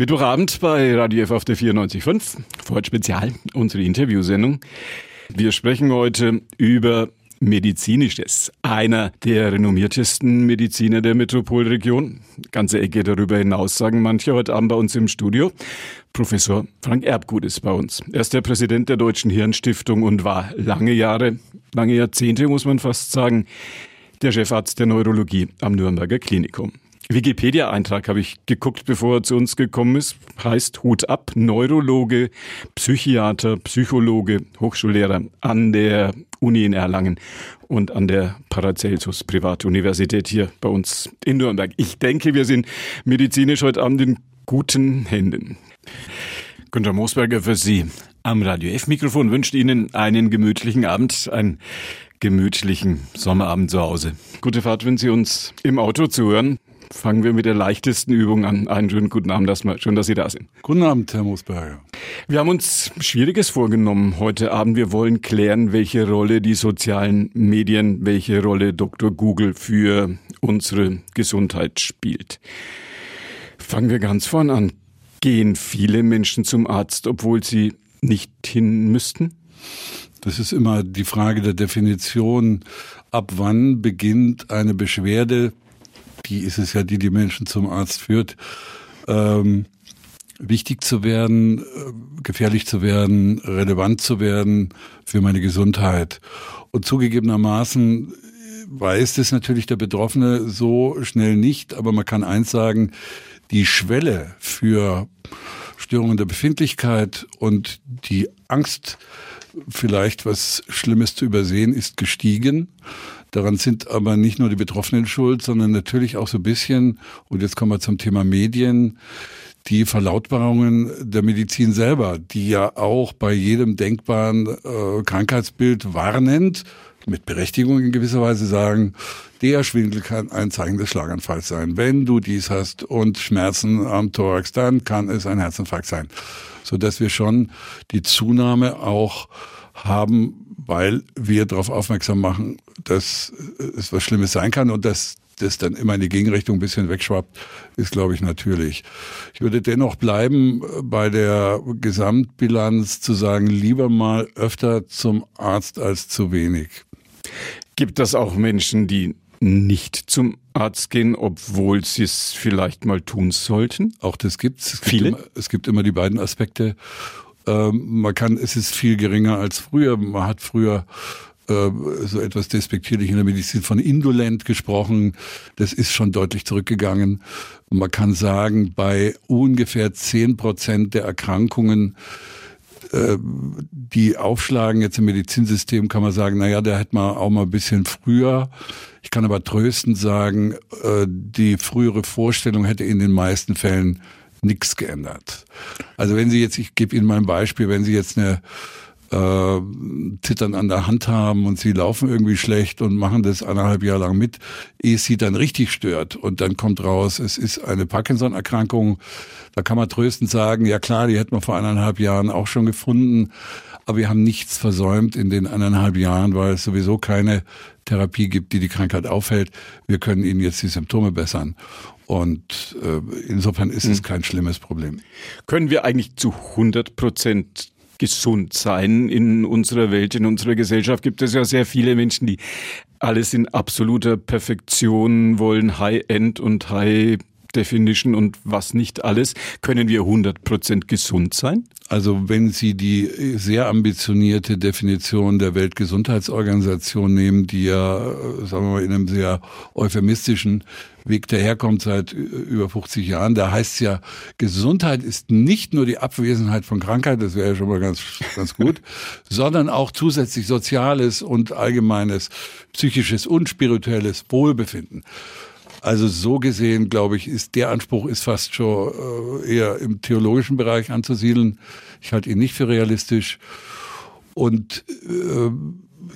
Mittwochabend bei Radio F auf der 94.5. Vorher Spezial, unsere Interviewsendung. Wir sprechen heute über Medizinisches. Einer der renommiertesten Mediziner der Metropolregion. Ganze Ecke darüber hinaus, sagen manche heute Abend bei uns im Studio. Professor Frank Erbgut ist bei uns. Er ist der Präsident der Deutschen Hirnstiftung und war lange Jahre, lange Jahrzehnte, muss man fast sagen, der Chefarzt der Neurologie am Nürnberger Klinikum. Wikipedia-Eintrag habe ich geguckt, bevor er zu uns gekommen ist. Heißt Hut ab, Neurologe, Psychiater, Psychologe, Hochschullehrer an der Uni in Erlangen und an der Paracelsus Privatuniversität hier bei uns in Nürnberg. Ich denke, wir sind medizinisch heute Abend in guten Händen. Günter Moosberger für Sie am Radio F-Mikrofon wünscht Ihnen einen gemütlichen Abend, einen gemütlichen Sommerabend zu Hause. Gute Fahrt, wenn Sie uns im Auto zuhören. Fangen wir mit der leichtesten Übung an. Einen schönen guten Abend erstmal. Schön, dass Sie da sind. Guten Abend, Herr Moosberger. Wir haben uns Schwieriges vorgenommen heute Abend. Wir wollen klären, welche Rolle die sozialen Medien, welche Rolle Dr. Google für unsere Gesundheit spielt. Fangen wir ganz vorn an. Gehen viele Menschen zum Arzt, obwohl sie nicht hin müssten? Das ist immer die Frage der Definition. Ab wann beginnt eine Beschwerde die ist es ja, die die Menschen zum Arzt führt, ähm, wichtig zu werden, äh, gefährlich zu werden, relevant zu werden für meine Gesundheit. Und zugegebenermaßen weiß das natürlich der Betroffene so schnell nicht, aber man kann eins sagen, die Schwelle für Störungen der Befindlichkeit und die Angst, vielleicht was Schlimmes zu übersehen, ist gestiegen. Daran sind aber nicht nur die Betroffenen schuld, sondern natürlich auch so ein bisschen, und jetzt kommen wir zum Thema Medien, die Verlautbarungen der Medizin selber, die ja auch bei jedem denkbaren äh, Krankheitsbild warnend, mit Berechtigung in gewisser Weise sagen, der Schwindel kann ein Zeichen des Schlaganfalls sein. Wenn du dies hast und Schmerzen am Thorax, dann kann es ein Herzinfarkt sein. So dass wir schon die Zunahme auch haben, weil wir darauf aufmerksam machen, dass es was Schlimmes sein kann und dass das dann immer in die Gegenrichtung ein bisschen wegschwappt, ist, glaube ich, natürlich. Ich würde dennoch bleiben bei der Gesamtbilanz zu sagen, lieber mal öfter zum Arzt als zu wenig. Gibt das auch Menschen, die nicht zum Arzt gehen, obwohl sie es vielleicht mal tun sollten? Auch das gibt's. Es Viele? Gibt immer, es gibt immer die beiden Aspekte. Ähm, man kann, es ist viel geringer als früher. Man hat früher äh, so etwas despektierlich in der Medizin von indolent gesprochen. Das ist schon deutlich zurückgegangen. Man kann sagen, bei ungefähr zehn Prozent der Erkrankungen, äh, die aufschlagen jetzt im Medizinsystem, kann man sagen, na ja, da hätte man auch mal ein bisschen früher. Ich kann aber tröstend sagen, äh, die frühere Vorstellung hätte in den meisten Fällen nichts geändert. Also wenn Sie jetzt, ich gebe Ihnen mal ein Beispiel, wenn Sie jetzt eine äh, Zittern an der Hand haben und sie laufen irgendwie schlecht und machen das eineinhalb Jahre lang mit, ehe es sie dann richtig stört. Und dann kommt raus, es ist eine Parkinson-Erkrankung. Da kann man tröstend sagen, ja klar, die hätten wir vor eineinhalb Jahren auch schon gefunden. Aber wir haben nichts versäumt in den eineinhalb Jahren, weil es sowieso keine Therapie gibt, die die Krankheit aufhält. Wir können ihnen jetzt die Symptome bessern. Und äh, insofern ist hm. es kein schlimmes Problem. Können wir eigentlich zu 100 Prozent gesund sein. In unserer Welt, in unserer Gesellschaft gibt es ja sehr viele Menschen, die alles in absoluter Perfektion wollen, High-End und High Definition und was nicht alles. Können wir 100% gesund sein? Also wenn Sie die sehr ambitionierte Definition der Weltgesundheitsorganisation nehmen, die ja, sagen wir mal, in einem sehr euphemistischen Weg daherkommt seit über 50 Jahren, da heißt es ja, Gesundheit ist nicht nur die Abwesenheit von Krankheit, das wäre ja schon mal ganz, ganz gut, sondern auch zusätzlich soziales und allgemeines psychisches und spirituelles Wohlbefinden. Also so gesehen, glaube ich, ist der Anspruch ist fast schon äh, eher im theologischen Bereich anzusiedeln. Ich halte ihn nicht für realistisch. Und äh,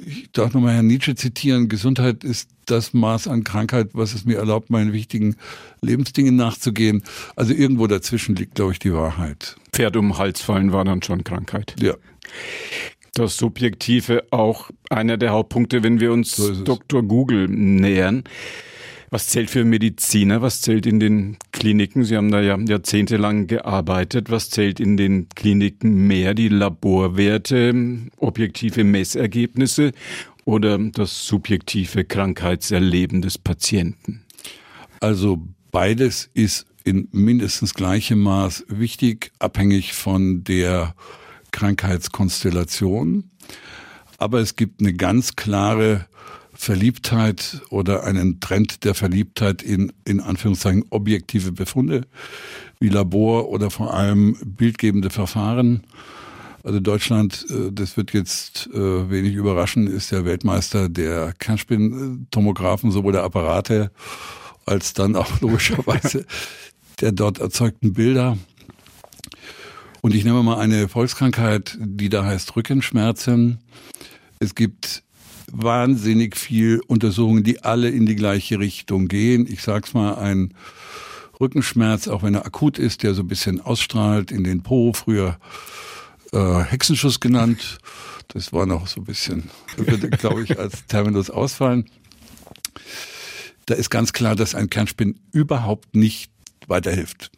ich darf nochmal Herrn Nietzsche zitieren, Gesundheit ist das Maß an Krankheit, was es mir erlaubt, meinen wichtigen Lebensdingen nachzugehen. Also irgendwo dazwischen liegt, glaube ich, die Wahrheit. Pferd um den Hals fallen war dann schon Krankheit. Ja. Das Subjektive auch einer der Hauptpunkte, wenn wir uns so Dr. Google nähern. Was zählt für Mediziner? Was zählt in den Kliniken? Sie haben da ja jahrzehntelang gearbeitet. Was zählt in den Kliniken mehr? Die Laborwerte, objektive Messergebnisse oder das subjektive Krankheitserleben des Patienten? Also beides ist in mindestens gleichem Maß wichtig, abhängig von der Krankheitskonstellation. Aber es gibt eine ganz klare Verliebtheit oder einen Trend der Verliebtheit in, in Anführungszeichen, objektive Befunde, wie Labor oder vor allem bildgebende Verfahren. Also Deutschland, äh, das wird jetzt äh, wenig überraschen, ist der Weltmeister der Kernspintomographen, sowohl der Apparate als dann auch logischerweise der dort erzeugten Bilder. Und ich nehme mal eine Volkskrankheit, die da heißt Rückenschmerzen. Es gibt wahnsinnig viel Untersuchungen, die alle in die gleiche Richtung gehen. Ich sag's mal, ein Rückenschmerz, auch wenn er akut ist, der so ein bisschen ausstrahlt in den Po, früher äh, Hexenschuss genannt. Das war noch so ein bisschen, glaube ich, als Terminus ausfallen. Da ist ganz klar, dass ein Kernspin überhaupt nicht weiterhilft.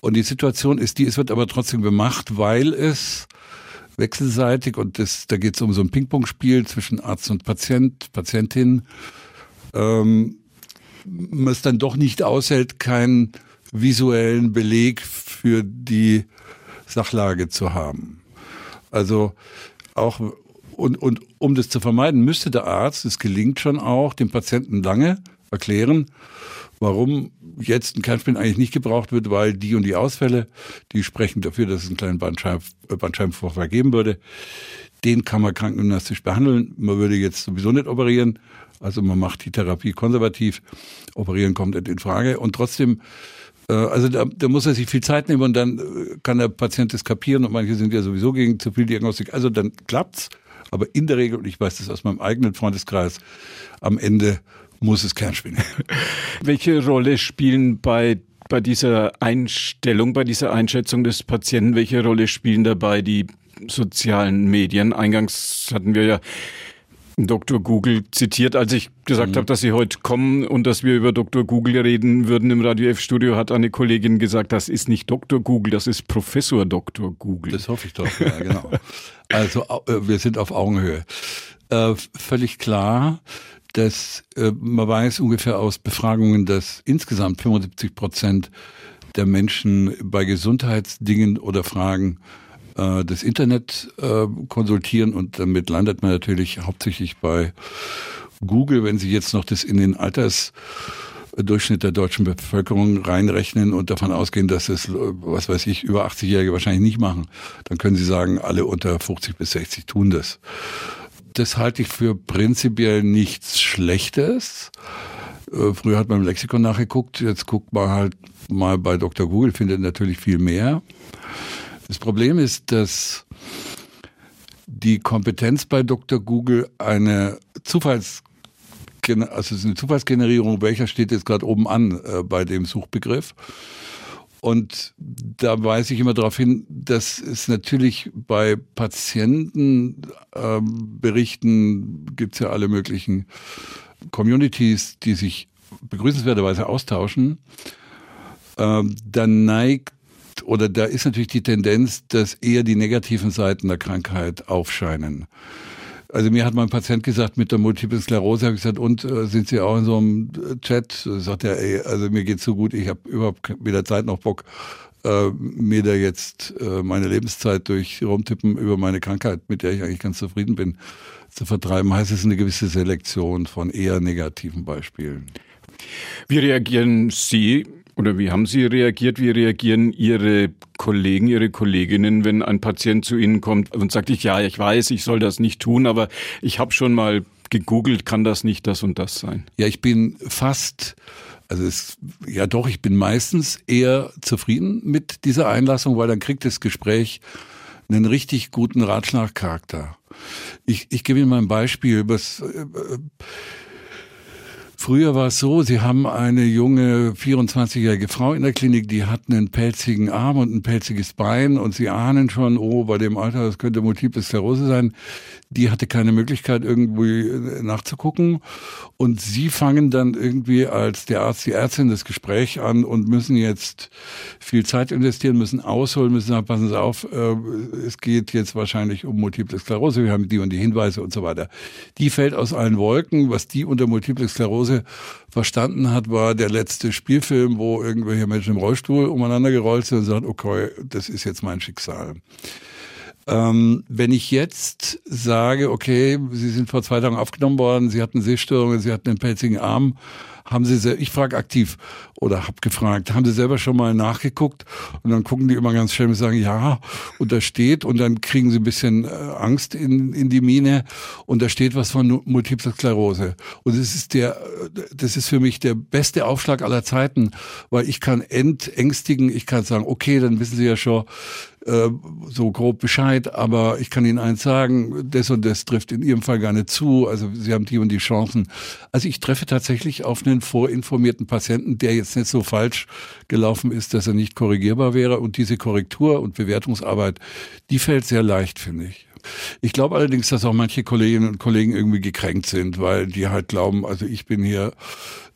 Und die Situation ist die, es wird aber trotzdem gemacht, weil es wechselseitig und das, da geht es um so ein Ping-Pong-Spiel zwischen Arzt und Patient, Patientin, ähm, man es dann doch nicht aushält, keinen visuellen Beleg für die Sachlage zu haben. Also auch und, und um das zu vermeiden, müsste der Arzt, es gelingt schon auch, dem Patienten lange erklären, warum jetzt ein Kernspin eigentlich nicht gebraucht wird, weil die und die Ausfälle, die sprechen dafür, dass es einen kleinen Bandscheib, äh, Bandscheibenvorfall geben würde. Den kann man krankengymnastisch behandeln. Man würde jetzt sowieso nicht operieren. Also man macht die Therapie konservativ. Operieren kommt nicht in Frage. Und trotzdem, äh, also da, da muss er sich viel Zeit nehmen und dann äh, kann der Patient das kapieren und manche sind ja sowieso gegen zu viel Diagnostik. Also dann klappt's. Aber in der Regel, und ich weiß das aus meinem eigenen Freundeskreis, am Ende muss es Kernspinnen. Welche Rolle spielen bei bei dieser Einstellung, bei dieser Einschätzung des Patienten, welche Rolle spielen dabei die sozialen Medien? Eingangs hatten wir ja Dr. Google zitiert, als ich gesagt mhm. habe, dass Sie heute kommen und dass wir über Dr. Google reden würden im Radio F-Studio, hat eine Kollegin gesagt, das ist nicht Dr. Google, das ist Professor Dr. Google. Das hoffe ich doch, ja, genau. Also äh, wir sind auf Augenhöhe. Äh, völlig klar dass äh, man weiß ungefähr aus Befragungen, dass insgesamt 75 Prozent der Menschen bei Gesundheitsdingen oder Fragen äh, das Internet äh, konsultieren. Und damit landet man natürlich hauptsächlich bei Google, wenn Sie jetzt noch das in den Altersdurchschnitt der deutschen Bevölkerung reinrechnen und davon ausgehen, dass es, was weiß ich, über 80-Jährige wahrscheinlich nicht machen, dann können Sie sagen, alle unter 50 bis 60 tun das das halte ich für prinzipiell nichts Schlechtes. Äh, früher hat man im Lexikon nachgeguckt, jetzt guckt man halt mal bei Dr. Google, findet natürlich viel mehr. Das Problem ist, dass die Kompetenz bei Dr. Google eine Zufalls also es ist eine Zufallsgenerierung, welcher steht jetzt gerade oben an äh, bei dem Suchbegriff. Und da weise ich immer darauf hin, dass es natürlich bei Patientenberichten ähm, gibt es ja alle möglichen Communities, die sich begrüßenswerterweise austauschen. Ähm, da neigt oder da ist natürlich die Tendenz, dass eher die negativen Seiten der Krankheit aufscheinen. Also mir hat mein Patient gesagt, mit der Multiple Sklerose, habe ich gesagt, und äh, sind Sie auch in so einem äh, Chat? Sagt er, ey, also mir geht's so gut, ich habe überhaupt weder Zeit noch Bock, äh, mir da jetzt äh, meine Lebenszeit durch Rumtippen über meine Krankheit, mit der ich eigentlich ganz zufrieden bin, zu vertreiben. Heißt es eine gewisse Selektion von eher negativen Beispielen. Wie reagieren Sie oder wie haben Sie reagiert? Wie reagieren Ihre Kollegen, Ihre Kolleginnen, wenn ein Patient zu Ihnen kommt und sagt, ich, ja, ich weiß, ich soll das nicht tun, aber ich habe schon mal gegoogelt, kann das nicht das und das sein? Ja, ich bin fast, also es, ja doch, ich bin meistens eher zufrieden mit dieser Einlassung, weil dann kriegt das Gespräch einen richtig guten Ratschlagcharakter. Ich, ich gebe Ihnen mal ein Beispiel. Was, äh, Früher war es so, sie haben eine junge 24-jährige Frau in der Klinik, die hat einen pelzigen Arm und ein pelziges Bein und sie ahnen schon, oh, bei dem Alter, das könnte Multiple Sklerose sein. Die hatte keine Möglichkeit, irgendwie äh, nachzugucken. Und sie fangen dann irgendwie als der Arzt, die Ärztin das Gespräch an und müssen jetzt viel Zeit investieren, müssen ausholen, müssen sagen, passen Sie auf, äh, es geht jetzt wahrscheinlich um Multiple Sklerose, wir haben die und die Hinweise und so weiter. Die fällt aus allen Wolken. Was die unter Multiple Sklerose verstanden hat, war der letzte Spielfilm, wo irgendwelche Menschen im Rollstuhl umeinander gerollt sind und sagen, okay, das ist jetzt mein Schicksal. Ähm, wenn ich jetzt sage, okay, Sie sind vor zwei Tagen aufgenommen worden, Sie hatten Sehstörungen, Sie hatten einen pelzigen Arm, haben Sie, sehr, ich frage aktiv oder habe gefragt, haben Sie selber schon mal nachgeguckt? Und dann gucken die immer ganz schnell und sagen, ja, und da steht, und dann kriegen sie ein bisschen äh, Angst in, in die Mine, und da steht was von Multiple Sklerose. Und das ist der, das ist für mich der beste Aufschlag aller Zeiten, weil ich kann entängstigen, ich kann sagen, okay, dann wissen Sie ja schon, äh, so grob Bescheid, aber ich kann Ihnen eins sagen, das und das trifft in Ihrem Fall gar nicht zu, also Sie haben die und die Chancen. Also ich treffe tatsächlich auf einen vorinformierten Patienten, der jetzt nicht so falsch gelaufen ist, dass er nicht korrigierbar wäre und diese Korrektur und Bewertungsarbeit, die fällt sehr leicht, finde ich. Ich glaube allerdings, dass auch manche Kolleginnen und Kollegen irgendwie gekränkt sind, weil die halt glauben, also ich bin hier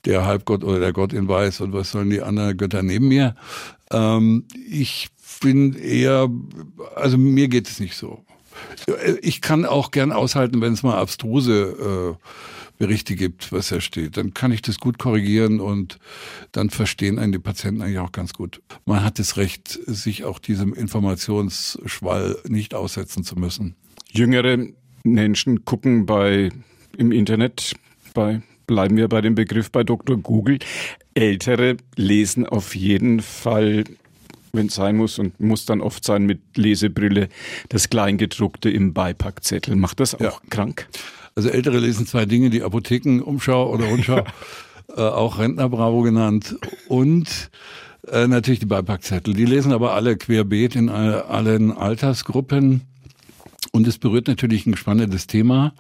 der Halbgott oder der Gott in Weiß und was sollen die anderen Götter neben mir? Ähm, ich bin eher, also mir geht es nicht so. Ich kann auch gern aushalten, wenn es mal abstruse äh, Berichte gibt, was da steht. Dann kann ich das gut korrigieren und dann verstehen einen die Patienten eigentlich auch ganz gut. Man hat das Recht, sich auch diesem Informationsschwall nicht aussetzen zu müssen. Jüngere Menschen gucken bei im Internet bei bleiben wir bei dem Begriff bei Dr. Google. Ältere lesen auf jeden Fall wenn es sein muss und muss dann oft sein mit Lesebrille, das Kleingedruckte im Beipackzettel. Macht das auch ja. krank? Also Ältere lesen zwei Dinge, die Apothekenumschau oder Rundschau, äh, auch Rentnerbravo genannt und äh, natürlich die Beipackzettel. Die lesen aber alle querbeet in all, allen Altersgruppen und es berührt natürlich ein spannendes Thema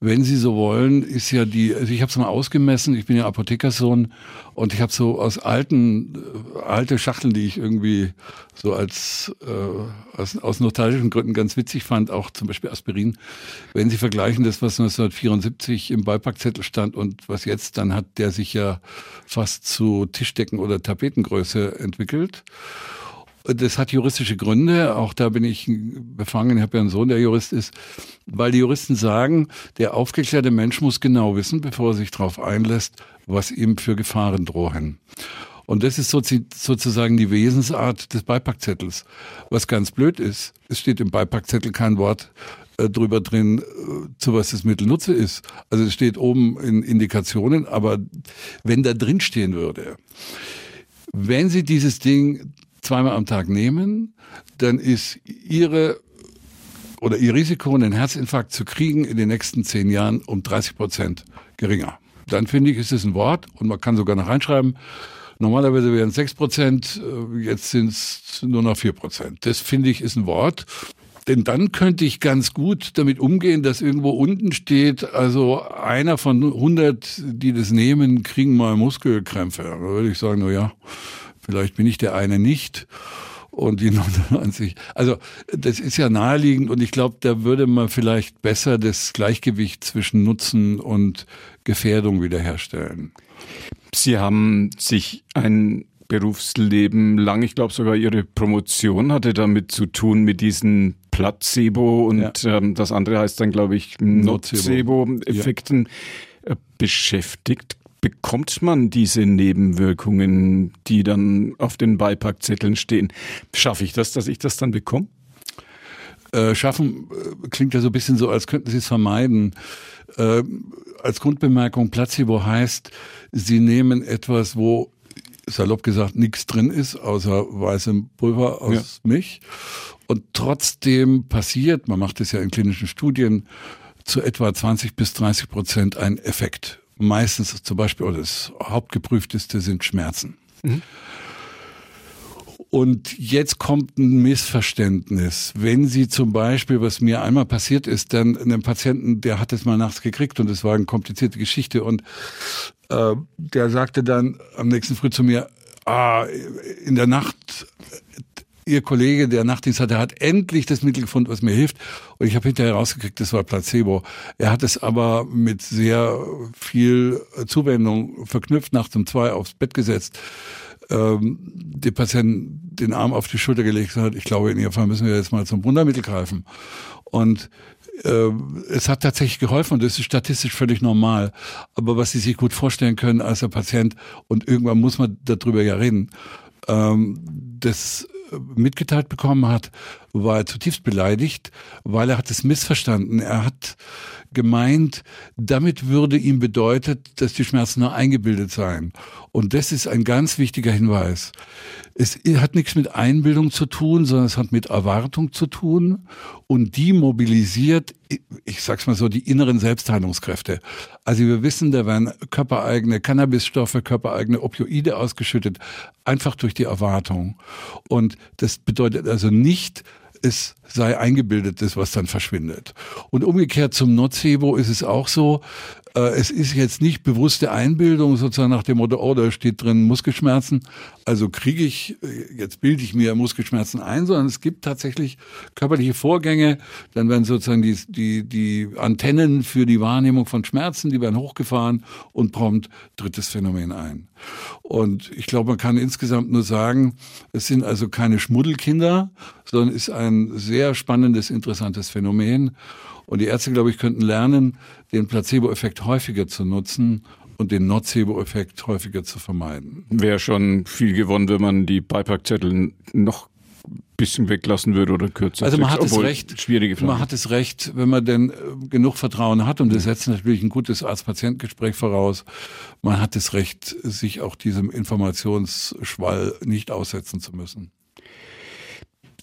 wenn Sie so wollen, ist ja die, also ich habe es mal ausgemessen, ich bin ja Apothekerssohn und ich habe so aus alten, äh, alte Schachteln, die ich irgendwie so als äh, aus, aus nostalgischen Gründen ganz witzig fand, auch zum Beispiel Aspirin. Wenn Sie vergleichen das, was 1974 im Beipackzettel stand und was jetzt, dann hat der sich ja fast zu Tischdecken oder Tapetengröße entwickelt. Das hat juristische Gründe. Auch da bin ich befangen. Ich habe ja einen Sohn, der Jurist ist. Weil die Juristen sagen, der aufgeklärte Mensch muss genau wissen, bevor er sich darauf einlässt, was ihm für Gefahren drohen. Und das ist sozusagen die Wesensart des Beipackzettels. Was ganz blöd ist, es steht im Beipackzettel kein Wort äh, drüber drin, äh, zu was das Mittel Nutze ist. Also es steht oben in Indikationen, aber wenn da drin stehen würde, wenn Sie dieses Ding zweimal am Tag nehmen, dann ist Ihre oder Ihr Risiko, einen Herzinfarkt zu kriegen, in den nächsten zehn Jahren um 30 Prozent geringer. Dann finde ich, ist es ein Wort und man kann sogar noch reinschreiben, Normalerweise wären es 6 Prozent, äh, jetzt sind es nur noch 4 Prozent. Das finde ich ist ein Wort. Denn dann könnte ich ganz gut damit umgehen, dass irgendwo unten steht, also einer von 100, die das nehmen, kriegen mal Muskelkrämpfe. Da würde ich sagen, na ja, Vielleicht bin ich der eine nicht und die 99. Also das ist ja naheliegend und ich glaube, da würde man vielleicht besser das Gleichgewicht zwischen Nutzen und Gefährdung wiederherstellen. Sie haben sich ein Berufsleben lang, ich glaube sogar Ihre Promotion hatte damit zu tun mit diesen Placebo und ja. ähm, das andere heißt dann, glaube ich, Nocebo-Effekten ja. Äh, beschäftigt bekommt man diese Nebenwirkungen, die dann auf den Beipackzetteln stehen? Schaffe ich das, dass ich das dann bekomme? Äh, schaffen äh, klingt ja so ein bisschen so, als könnten Sie es vermeiden. Äh, als Grundbemerkung, Placebo heißt, Sie nehmen etwas, wo salopp gesagt nichts drin ist, außer weißem Pulver aus ja. Milch. Und trotzdem passiert, man macht es ja in klinischen Studien, zu etwa 20 bis 30 Prozent ein Effekt meistens zum Beispiel, oder das hauptgeprüfteste sind Schmerzen. Mhm. Und jetzt kommt ein Missverständnis. Wenn Sie zum Beispiel, was mir einmal passiert ist, dann einem Patienten, der hat es mal nachts gekriegt und es war eine komplizierte Geschichte und äh, der sagte dann am nächsten Früh zu mir, ah, in der Nacht Ihr Kollege, der Nachtdienst hatte, hat endlich das Mittel gefunden, was mir hilft. Und ich habe hinterher rausgekriegt, das war Placebo. Er hat es aber mit sehr viel Zuwendung verknüpft, nachts um zwei aufs Bett gesetzt ähm, die Patienten den Arm auf die Schulter gelegt hat, ich glaube, in ihrem Fall müssen wir jetzt mal zum Wundermittel greifen. Und äh, es hat tatsächlich geholfen und das ist statistisch völlig normal. Aber was Sie sich gut vorstellen können als der Patient, und irgendwann muss man darüber ja reden, ähm, das mitgeteilt bekommen hat, war er zutiefst beleidigt, weil er hat es missverstanden. Er hat gemeint, damit würde ihm bedeutet, dass die Schmerzen nur eingebildet seien. Und das ist ein ganz wichtiger Hinweis. Es hat nichts mit Einbildung zu tun, sondern es hat mit Erwartung zu tun. Und die mobilisiert, ich sag's mal so, die inneren Selbstheilungskräfte. Also wir wissen, da werden körpereigene Cannabisstoffe, körpereigene Opioide ausgeschüttet, einfach durch die Erwartung. Und das bedeutet also nicht, es sei eingebildetes, was dann verschwindet. Und umgekehrt zum Nocebo ist es auch so, äh, es ist jetzt nicht bewusste Einbildung, sozusagen nach dem Motto, oh, da steht drin Muskelschmerzen, also kriege ich, äh, jetzt bilde ich mir Muskelschmerzen ein, sondern es gibt tatsächlich körperliche Vorgänge, dann werden sozusagen die, die, die Antennen für die Wahrnehmung von Schmerzen, die werden hochgefahren und prompt tritt das Phänomen ein. Und ich glaube, man kann insgesamt nur sagen, es sind also keine Schmuddelkinder, sondern ist ein sehr spannendes, interessantes Phänomen. Und die Ärzte, glaube ich, könnten lernen, den Placebo-Effekt häufiger zu nutzen und den Nocebo-Effekt häufiger zu vermeiden. Wäre schon viel gewonnen, wenn man die Beipackzettel noch bisschen weglassen würde oder kürzer. Also man hat es recht. Schwierige Frage. Man hat es recht, wenn man denn äh, genug Vertrauen hat und das setzt natürlich ein gutes Arzt-Patient-Gespräch voraus. Man hat es recht, sich auch diesem Informationsschwall nicht aussetzen zu müssen.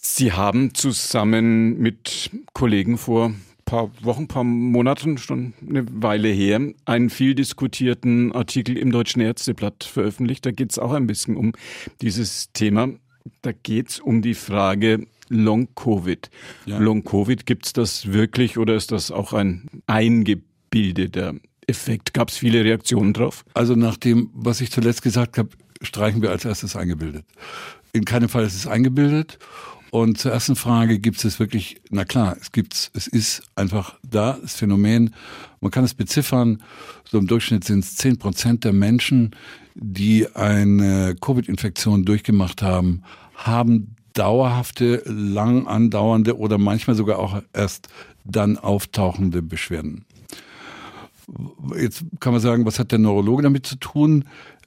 Sie haben zusammen mit Kollegen vor paar Wochen, paar Monaten, schon eine Weile her, einen viel diskutierten Artikel im Deutschen Ärzteblatt veröffentlicht. Da geht es auch ein bisschen um dieses Thema. Da geht es um die Frage Long-Covid. Ja. Long-Covid, gibt es das wirklich oder ist das auch ein eingebildeter Effekt? Gab es viele Reaktionen drauf? Also nach dem, was ich zuletzt gesagt habe, streichen wir als erstes eingebildet. In keinem Fall ist es eingebildet. Und zur ersten Frage gibt es wirklich, na klar, es gibt's, es ist einfach da, das Phänomen. Man kann es beziffern, so im Durchschnitt sind es zehn Prozent der Menschen, die eine Covid-Infektion durchgemacht haben, haben dauerhafte, lang andauernde oder manchmal sogar auch erst dann auftauchende Beschwerden. Jetzt kann man sagen, was hat der Neurologe damit zu tun?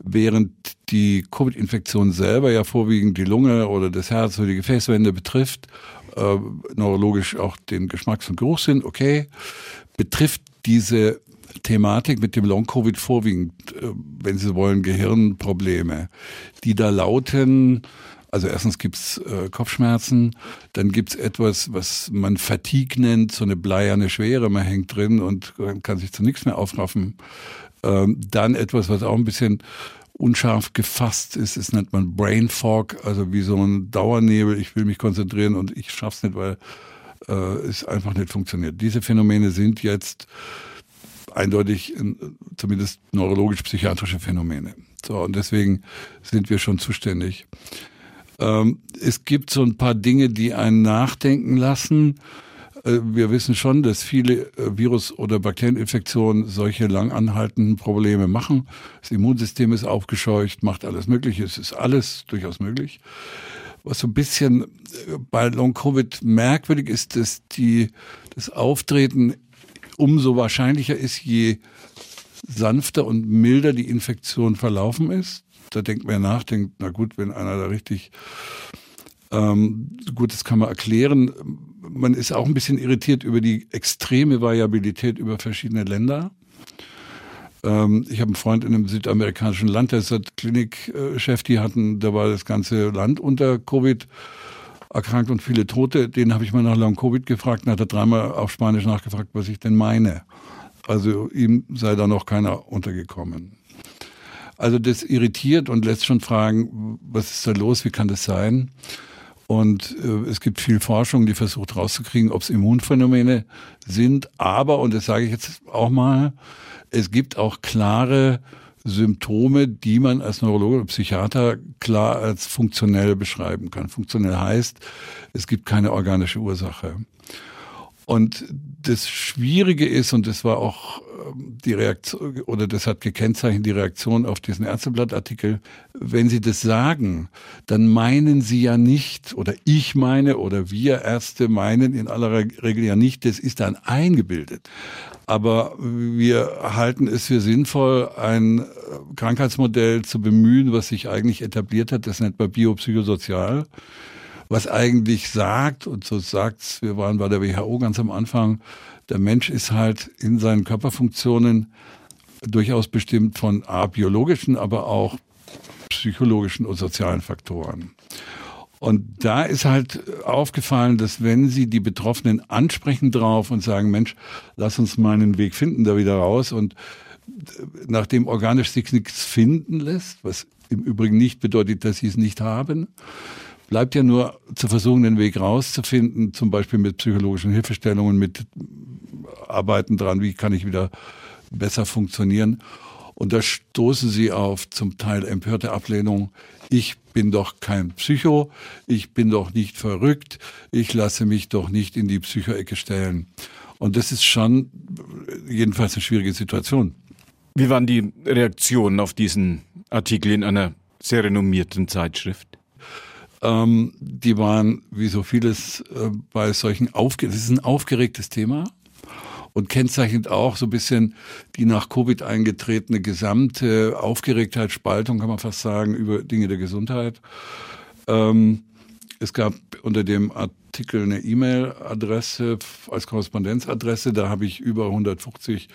Während die Covid-Infektion selber ja vorwiegend die Lunge oder das Herz oder die Gefäßwände betrifft, äh, neurologisch auch den Geschmacks- und Geruchssinn, okay, betrifft diese Thematik mit dem Long-Covid vorwiegend, äh, wenn Sie wollen, Gehirnprobleme, die da lauten, also erstens gibt's äh, Kopfschmerzen, dann gibt's etwas, was man Fatigue nennt, so eine bleierne Schwere, man hängt drin und kann sich zu nichts mehr aufraffen. Ähm, dann etwas, was auch ein bisschen unscharf gefasst ist, das nennt man Brain Fog, also wie so ein Dauernebel, ich will mich konzentrieren und ich schaff's nicht, weil äh, es einfach nicht funktioniert. Diese Phänomene sind jetzt eindeutig zumindest neurologisch-psychiatrische Phänomene. So, und deswegen sind wir schon zuständig. Ähm, es gibt so ein paar Dinge, die einen nachdenken lassen. Äh, wir wissen schon, dass viele äh, Virus- oder Bakterieninfektionen solche langanhaltenden Probleme machen. Das Immunsystem ist aufgescheucht, macht alles Mögliche. Es ist alles durchaus möglich. Was so ein bisschen äh, bei Long-Covid merkwürdig ist, dass die, das Auftreten umso wahrscheinlicher ist, je sanfter und milder die Infektion verlaufen ist da denkt man nach, denkt, na gut, wenn einer da richtig ähm, gut, das kann man erklären. Man ist auch ein bisschen irritiert über die extreme Variabilität über verschiedene Länder. Ähm, ich habe einen Freund in einem südamerikanischen Land, der ist Klinikchef, die hatten, da war das ganze Land unter Covid erkrankt und viele Tote. Den habe ich mal nach Long Covid gefragt und hat er dreimal auf Spanisch nachgefragt, was ich denn meine. Also ihm sei da noch keiner untergekommen. Also das irritiert und lässt schon fragen, was ist da los, wie kann das sein? Und äh, es gibt viel Forschung, die versucht rauszukriegen, ob es Immunphänomene sind. Aber, und das sage ich jetzt auch mal, es gibt auch klare Symptome, die man als Neurologe oder Psychiater klar als funktionell beschreiben kann. Funktionell heißt, es gibt keine organische Ursache. Und das Schwierige ist, und das war auch ähm, die Reaktion, oder das hat gekennzeichnet die Reaktion auf diesen Ärzteblattartikel, wenn Sie das sagen, dann meinen Sie ja nicht, oder ich meine, oder wir Ärzte meinen in aller Regel ja nicht, das ist dann eingebildet. Aber wir halten es für sinnvoll, ein Krankheitsmodell zu bemühen, was sich eigentlich etabliert hat, das nennt man biopsychosozial was eigentlich sagt, und so sagt's, wir waren bei der WHO ganz am Anfang, der Mensch ist halt in seinen Körperfunktionen durchaus bestimmt von A, biologischen, aber auch psychologischen und sozialen Faktoren. Und da ist halt aufgefallen, dass wenn Sie die Betroffenen ansprechen drauf und sagen, Mensch, lass uns mal einen Weg finden da wieder raus und nachdem organisch sich nichts finden lässt, was im Übrigen nicht bedeutet, dass Sie es nicht haben, bleibt ja nur zu versuchen, den Weg rauszufinden, zum Beispiel mit psychologischen Hilfestellungen, mit Arbeiten dran, wie kann ich wieder besser funktionieren. Und da stoßen sie auf zum Teil empörte Ablehnung. Ich bin doch kein Psycho, ich bin doch nicht verrückt, ich lasse mich doch nicht in die Psychoecke stellen. Und das ist schon jedenfalls eine schwierige Situation. Wie waren die Reaktionen auf diesen Artikel in einer sehr renommierten Zeitschrift? Ähm, die waren, wie so vieles äh, bei solchen, aufge das ist ein aufgeregtes Thema und kennzeichnet auch so ein bisschen die nach Covid eingetretene gesamte Aufgeregtheit, Spaltung, kann man fast sagen, über Dinge der Gesundheit. Ähm, es gab unter dem Artikel eine E-Mail-Adresse als Korrespondenzadresse, da habe ich über 150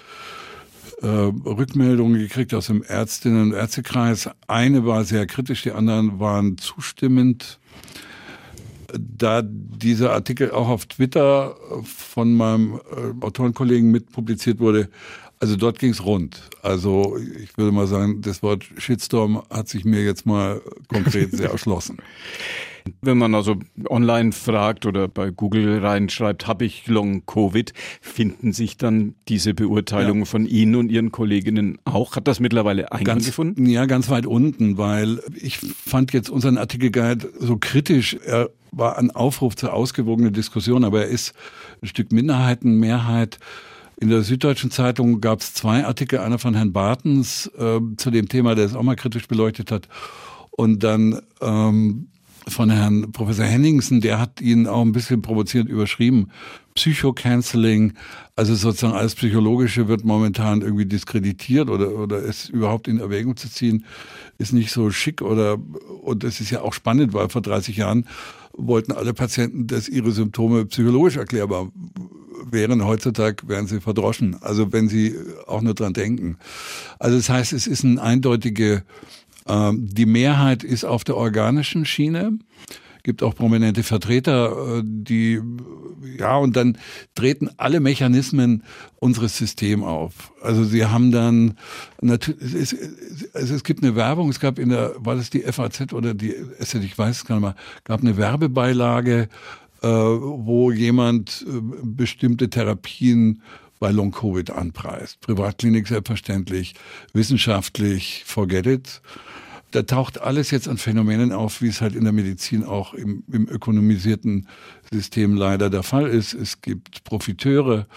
äh, Rückmeldungen gekriegt aus dem Ärztinnen- und Ärztekreis. Eine war sehr kritisch, die anderen waren zustimmend. Da dieser Artikel auch auf Twitter von meinem äh, Autorenkollegen mit publiziert wurde, also dort ging's rund. Also ich würde mal sagen, das Wort Shitstorm hat sich mir jetzt mal konkret sehr erschlossen. Wenn man also online fragt oder bei Google reinschreibt, habe ich Long Covid, finden sich dann diese Beurteilungen ja. von Ihnen und Ihren Kolleginnen auch? Hat das mittlerweile Eingang ganz, gefunden? Ja, ganz weit unten, weil ich fand jetzt unseren Artikelguide so kritisch. Er war ein Aufruf zur ausgewogenen Diskussion, aber er ist ein Stück Minderheiten, Mehrheit. In der Süddeutschen Zeitung gab es zwei Artikel, einer von Herrn Bartens äh, zu dem Thema, der es auch mal kritisch beleuchtet hat. Und dann ähm, von Herrn Professor Henningsen, der hat ihn auch ein bisschen provozierend überschrieben. Psychocanceling, also sozusagen alles Psychologische wird momentan irgendwie diskreditiert oder, oder ist überhaupt in Erwägung zu ziehen, ist nicht so schick oder, und das ist ja auch spannend, weil vor 30 Jahren wollten alle Patienten, dass ihre Symptome psychologisch erklärbar wären. Heutzutage wären sie verdroschen. Also wenn sie auch nur dran denken. Also das heißt, es ist eine eindeutige ähm, die Mehrheit ist auf der organischen Schiene gibt auch prominente Vertreter, äh, die, ja, und dann treten alle Mechanismen unseres Systems auf. Also sie haben dann, natürlich, es, also es gibt eine Werbung, es gab in der, war das die FAZ oder die ich weiß es gar nicht mehr, gab eine Werbebeilage, äh, wo jemand äh, bestimmte Therapien bei Long-Covid anpreist. Privatklinik selbstverständlich, wissenschaftlich, forget it da taucht alles jetzt an Phänomenen auf, wie es halt in der Medizin auch im, im ökonomisierten System leider der Fall ist. Es gibt Profiteure.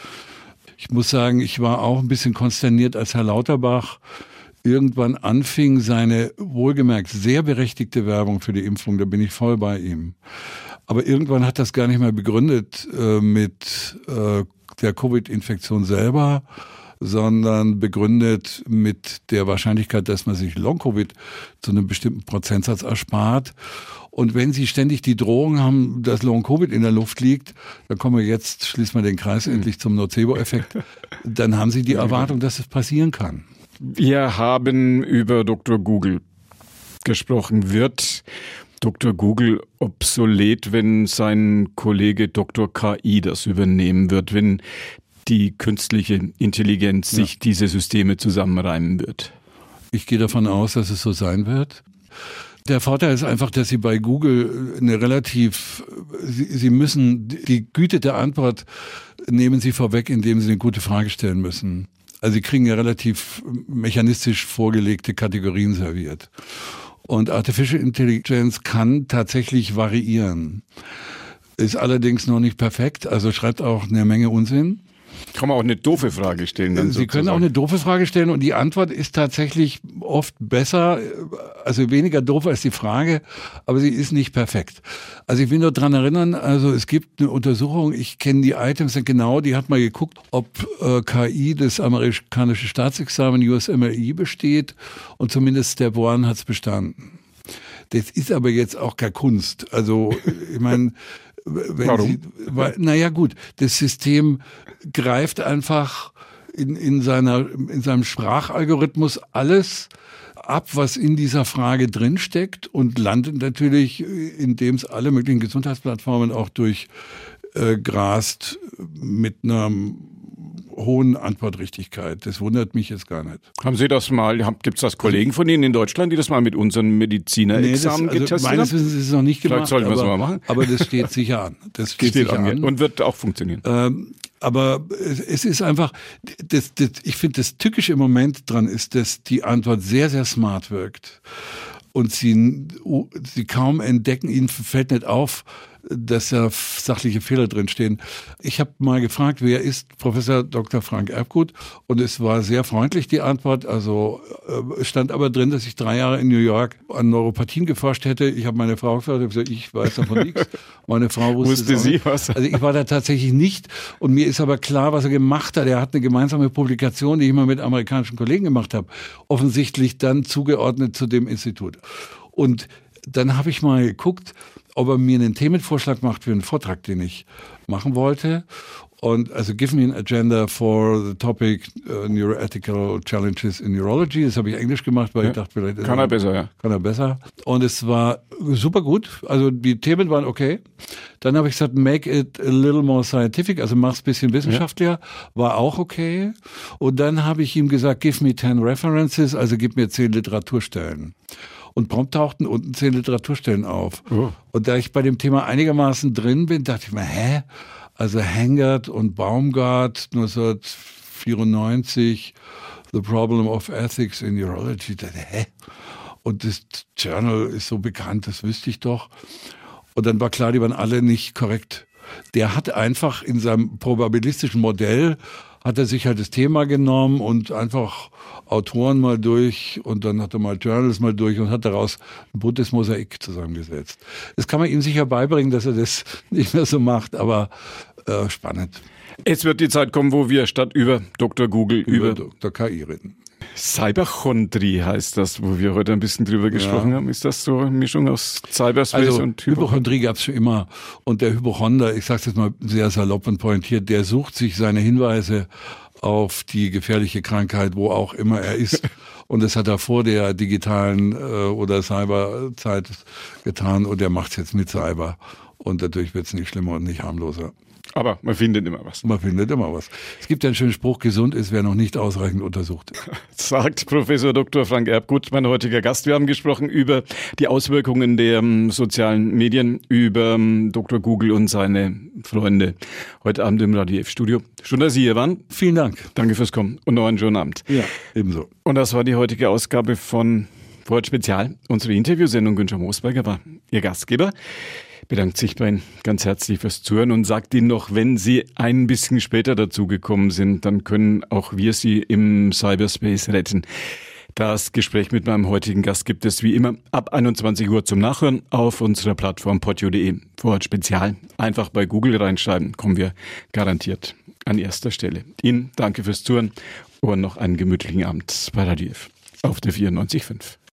Ich muss sagen, ich war auch ein bisschen konsterniert, als Herr Lauterbach irgendwann anfing, seine wohlgemerkt sehr berechtigte Werbung für die Impfung, da bin ich voll bei ihm. Aber irgendwann hat das gar nicht mehr begründet äh, mit äh, der Covid-Infektion selber, sondern begründet mit der Wahrscheinlichkeit, dass man sich Long-Covid zu einem bestimmten Prozentsatz erspart. Und wenn Sie ständig die Drohung haben, dass Long-Covid in der Luft liegt, dann kommen wir jetzt, schließen wir den Kreis endlich zum Nocebo-Effekt, dann haben Sie die Erwartung, dass es passieren kann. Wir haben über Dr. Google gesprochen. Wird Dr. Google obsolet, wenn sein Kollege Dr. KI das übernehmen wird, wenn die künstliche Intelligenz sich diese Systeme zusammenreimen wird. Ich gehe davon aus, dass es so sein wird. Der Vorteil ist einfach, dass Sie bei Google eine relativ, Sie, Sie müssen die Güte der Antwort nehmen Sie vorweg, indem Sie eine gute Frage stellen müssen. Also Sie kriegen ja relativ mechanistisch vorgelegte Kategorien serviert. Und Artificial Intelligence kann tatsächlich variieren. Ist allerdings noch nicht perfekt, also schreibt auch eine Menge Unsinn. Kann man auch eine doofe Frage stellen. Dann Sie sozusagen. können auch eine doofe Frage stellen und die Antwort ist tatsächlich oft besser, also weniger doof als die Frage, aber sie ist nicht perfekt. Also ich will nur dran erinnern, also es gibt eine Untersuchung, ich kenne die Items genau, die hat mal geguckt, ob äh, KI das amerikanische Staatsexamen USMLE besteht und zumindest Step One hat es bestanden. Das ist aber jetzt auch keine Kunst. Also ich meine, Warum? Sie, weil, naja gut, das System greift einfach in, in, seiner, in seinem Sprachalgorithmus alles ab, was in dieser Frage drinsteckt und landet natürlich, indem es alle möglichen Gesundheitsplattformen auch durchgrast, äh, mit einer hohen Antwortrichtigkeit. Das wundert mich jetzt gar nicht. Haben Sie das mal, gibt es das Kollegen von Ihnen in Deutschland, die das mal mit unseren Medizinerexamen nee, getestet haben? Meines Wissens ist es noch nicht gemacht. Vielleicht sollten wir es mal machen. Aber das steht sicher an. Das steht, steht sicher an. Und wird auch funktionieren. Ähm, aber es ist einfach, das, das, ich finde, das Tückische im Moment dran ist, dass die Antwort sehr, sehr smart wirkt. Und sie, sie kaum entdecken, ihnen fällt nicht auf, dass da sachliche Fehler drinstehen. Ich habe mal gefragt, wer ist Professor Dr. Frank Erbgut? Und es war sehr freundlich, die Antwort. Also äh, stand aber drin, dass ich drei Jahre in New York an Neuropathien geforscht hätte. Ich habe meine Frau gefragt, ich, gesagt, ich weiß davon nichts. Meine Frau wusste, wusste sie was. Also ich war da tatsächlich nicht. Und mir ist aber klar, was er gemacht hat. Er hat eine gemeinsame Publikation, die ich mal mit amerikanischen Kollegen gemacht habe, offensichtlich dann zugeordnet zu dem Institut. Und dann habe ich mal geguckt, ob er mir einen Themenvorschlag macht für einen Vortrag, den ich machen wollte. Und also give me an agenda for the topic uh, neuroethical challenges in neurology. Das habe ich Englisch gemacht, weil ja. ich dachte, vielleicht kann er besser, ja. Kann er besser. Und es war super gut. Also die Themen waren okay. Dann habe ich gesagt, make it a little more scientific, also mach's bisschen wissenschaftlicher. Ja. War auch okay. Und dann habe ich ihm gesagt, give me ten references, also gib mir zehn Literaturstellen. Und prompt tauchten unten zehn Literaturstellen auf. Oh. Und da ich bei dem Thema einigermaßen drin bin, dachte ich mir, hä? Also Hangard und Baumgart 1994, The Problem of Ethics in Urology. Dachte, hä? Und das Journal ist so bekannt, das wüsste ich doch. Und dann war klar, die waren alle nicht korrekt. Der hat einfach in seinem probabilistischen Modell hat er sich halt das Thema genommen und einfach Autoren mal durch und dann hat er mal Journals mal durch und hat daraus ein buntes Mosaik zusammengesetzt. Das kann man ihm sicher beibringen, dass er das nicht mehr so macht, aber äh, spannend. Es wird die Zeit kommen, wo wir statt über Dr. Google über, über Dr. KI reden. Cyberchondrie heißt das, wo wir heute ein bisschen drüber gesprochen ja. haben. Ist das so eine Mischung aus Cyberspace also, und Hypochondrie? gab es schon immer. Und der Hypochonder, ich sage es jetzt mal sehr salopp und pointiert, der sucht sich seine Hinweise auf die gefährliche Krankheit, wo auch immer er ist. Und das hat er vor der digitalen äh, oder Cyberzeit getan und er macht es jetzt mit Cyber. Und dadurch wird es nicht schlimmer und nicht harmloser. Aber man findet immer was. Man findet immer was. Es gibt einen schönen Spruch, gesund ist, wer noch nicht ausreichend untersucht. Sagt Professor Dr. Frank Erbgut, mein heutiger Gast. Wir haben gesprochen über die Auswirkungen der um, sozialen Medien, über um, Dr. Google und seine Freunde. Heute Abend im Radio F-Studio. Schön, dass Sie hier waren. Vielen Dank. Danke fürs Kommen und noch einen schönen Abend. Ja, ebenso. Und das war die heutige Ausgabe von Wort Spezial. Unsere Interviewsendung Günther Moosberger war Ihr Gastgeber bedankt sich bei Ihnen ganz herzlich fürs Zuhören und sagt Ihnen noch, wenn Sie ein bisschen später dazugekommen sind, dann können auch wir Sie im Cyberspace retten. Das Gespräch mit meinem heutigen Gast gibt es wie immer ab 21 Uhr zum Nachhören auf unserer Plattform podio.de. Vorort Spezial. Einfach bei Google reinschreiben, kommen wir garantiert an erster Stelle. Ihnen danke fürs Zuhören und noch einen gemütlichen Abend bei Radio F auf der 94.5.